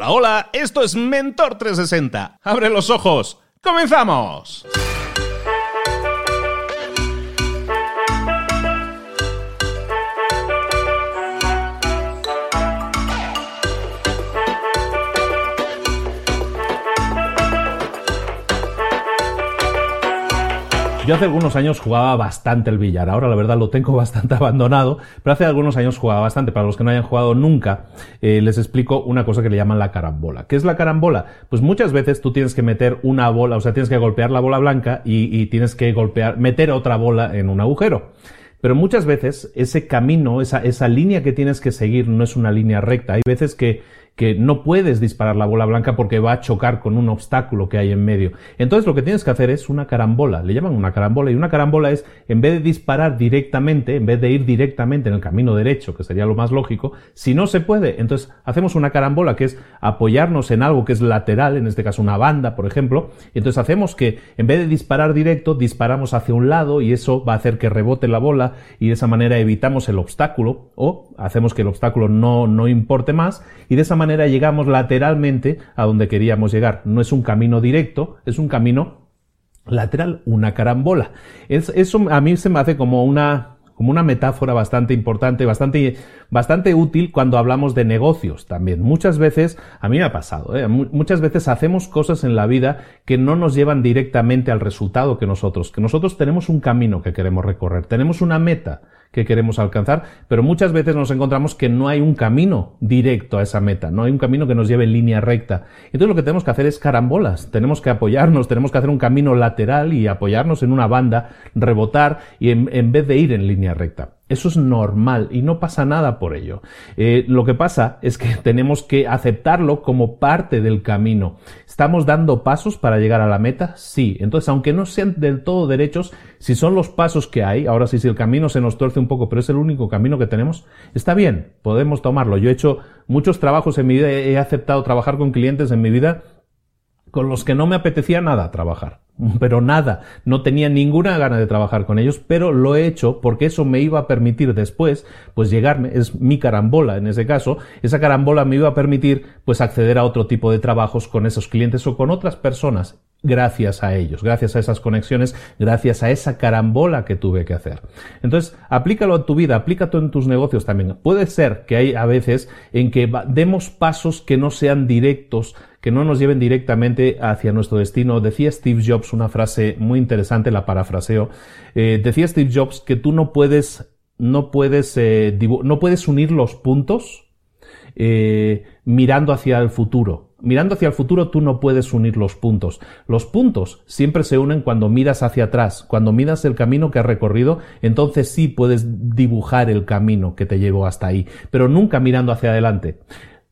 Hola, hola, esto es Mentor 360. Abre los ojos. ¡Comenzamos! Yo hace algunos años jugaba bastante el billar, ahora la verdad lo tengo bastante abandonado, pero hace algunos años jugaba bastante. Para los que no hayan jugado nunca, eh, les explico una cosa que le llaman la carambola. ¿Qué es la carambola? Pues muchas veces tú tienes que meter una bola, o sea, tienes que golpear la bola blanca y, tienes que golpear, meter otra bola en un agujero. Pero muchas veces ese camino, esa, esa línea que tienes que seguir no es una línea recta. Hay veces que que no puedes disparar la bola blanca porque va a chocar con un obstáculo que hay en medio. Entonces lo que tienes que hacer es una carambola, le llaman una carambola y una carambola es en vez de disparar directamente, en vez de ir directamente en el camino derecho, que sería lo más lógico, si no se puede, entonces hacemos una carambola que es apoyarnos en algo que es lateral, en este caso una banda, por ejemplo, entonces hacemos que en vez de disparar directo, disparamos hacia un lado y eso va a hacer que rebote la bola y de esa manera evitamos el obstáculo o hacemos que el obstáculo no, no importe más y de esa manera llegamos lateralmente a donde queríamos llegar. No es un camino directo, es un camino lateral, una carambola. eso a mí se me hace como una, como una metáfora bastante importante, bastante, bastante útil cuando hablamos de negocios también. Muchas veces, a mí me ha pasado, ¿eh? muchas veces hacemos cosas en la vida que no nos llevan directamente al resultado que nosotros, que nosotros tenemos un camino que queremos recorrer, tenemos una meta que queremos alcanzar, pero muchas veces nos encontramos que no hay un camino directo a esa meta, no hay un camino que nos lleve en línea recta. Entonces lo que tenemos que hacer es carambolas, tenemos que apoyarnos, tenemos que hacer un camino lateral y apoyarnos en una banda, rebotar y en, en vez de ir en línea recta. Eso es normal y no pasa nada por ello. Eh, lo que pasa es que tenemos que aceptarlo como parte del camino. ¿Estamos dando pasos para llegar a la meta? Sí. Entonces, aunque no sean del todo derechos, si son los pasos que hay, ahora sí, si el camino se nos tuerce un poco, pero es el único camino que tenemos, está bien, podemos tomarlo. Yo he hecho muchos trabajos en mi vida, he aceptado trabajar con clientes en mi vida con los que no me apetecía nada trabajar. Pero nada, no tenía ninguna gana de trabajar con ellos, pero lo he hecho porque eso me iba a permitir después, pues llegarme, es mi carambola en ese caso, esa carambola me iba a permitir pues acceder a otro tipo de trabajos con esos clientes o con otras personas gracias a ellos, gracias a esas conexiones, gracias a esa carambola que tuve que hacer. Entonces, aplícalo a tu vida, aplícalo en tus negocios también. Puede ser que hay a veces en que demos pasos que no sean directos que no nos lleven directamente hacia nuestro destino. Decía Steve Jobs una frase muy interesante, la parafraseo. Eh, decía Steve Jobs que tú no puedes, no puedes, eh, no puedes unir los puntos eh, mirando hacia el futuro. Mirando hacia el futuro tú no puedes unir los puntos. Los puntos siempre se unen cuando miras hacia atrás, cuando miras el camino que has recorrido, entonces sí puedes dibujar el camino que te llevó hasta ahí, pero nunca mirando hacia adelante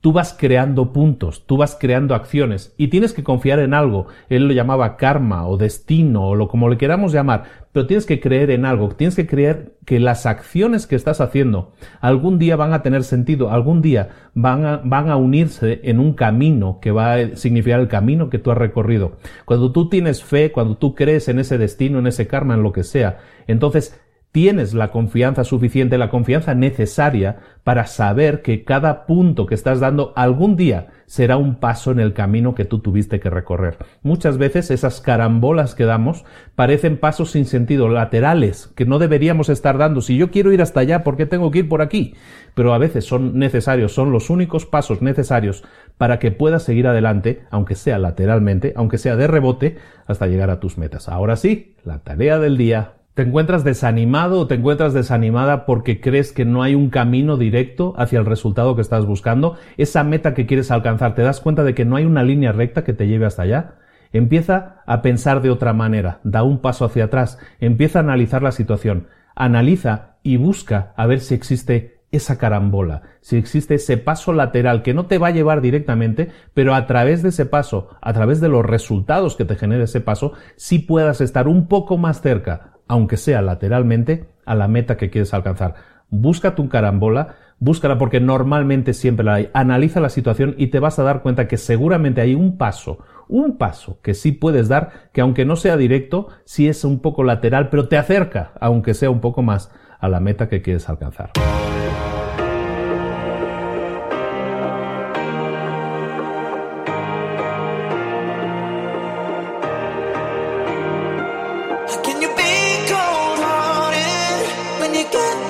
tú vas creando puntos, tú vas creando acciones y tienes que confiar en algo. Él lo llamaba karma o destino o lo como le queramos llamar, pero tienes que creer en algo, tienes que creer que las acciones que estás haciendo algún día van a tener sentido, algún día van a, van a unirse en un camino que va a significar el camino que tú has recorrido. Cuando tú tienes fe, cuando tú crees en ese destino, en ese karma, en lo que sea, entonces tienes la confianza suficiente, la confianza necesaria para saber que cada punto que estás dando algún día será un paso en el camino que tú tuviste que recorrer. Muchas veces esas carambolas que damos parecen pasos sin sentido, laterales, que no deberíamos estar dando. Si yo quiero ir hasta allá, ¿por qué tengo que ir por aquí? Pero a veces son necesarios, son los únicos pasos necesarios para que puedas seguir adelante, aunque sea lateralmente, aunque sea de rebote, hasta llegar a tus metas. Ahora sí, la tarea del día ¿Te encuentras desanimado o te encuentras desanimada porque crees que no hay un camino directo hacia el resultado que estás buscando? Esa meta que quieres alcanzar, ¿te das cuenta de que no hay una línea recta que te lleve hasta allá? Empieza a pensar de otra manera, da un paso hacia atrás, empieza a analizar la situación, analiza y busca a ver si existe esa carambola, si existe ese paso lateral que no te va a llevar directamente, pero a través de ese paso, a través de los resultados que te genere ese paso, sí puedas estar un poco más cerca aunque sea lateralmente, a la meta que quieres alcanzar. Busca tu carambola, búscala porque normalmente siempre la hay. Analiza la situación y te vas a dar cuenta que seguramente hay un paso, un paso que sí puedes dar, que aunque no sea directo, sí es un poco lateral, pero te acerca, aunque sea un poco más, a la meta que quieres alcanzar. get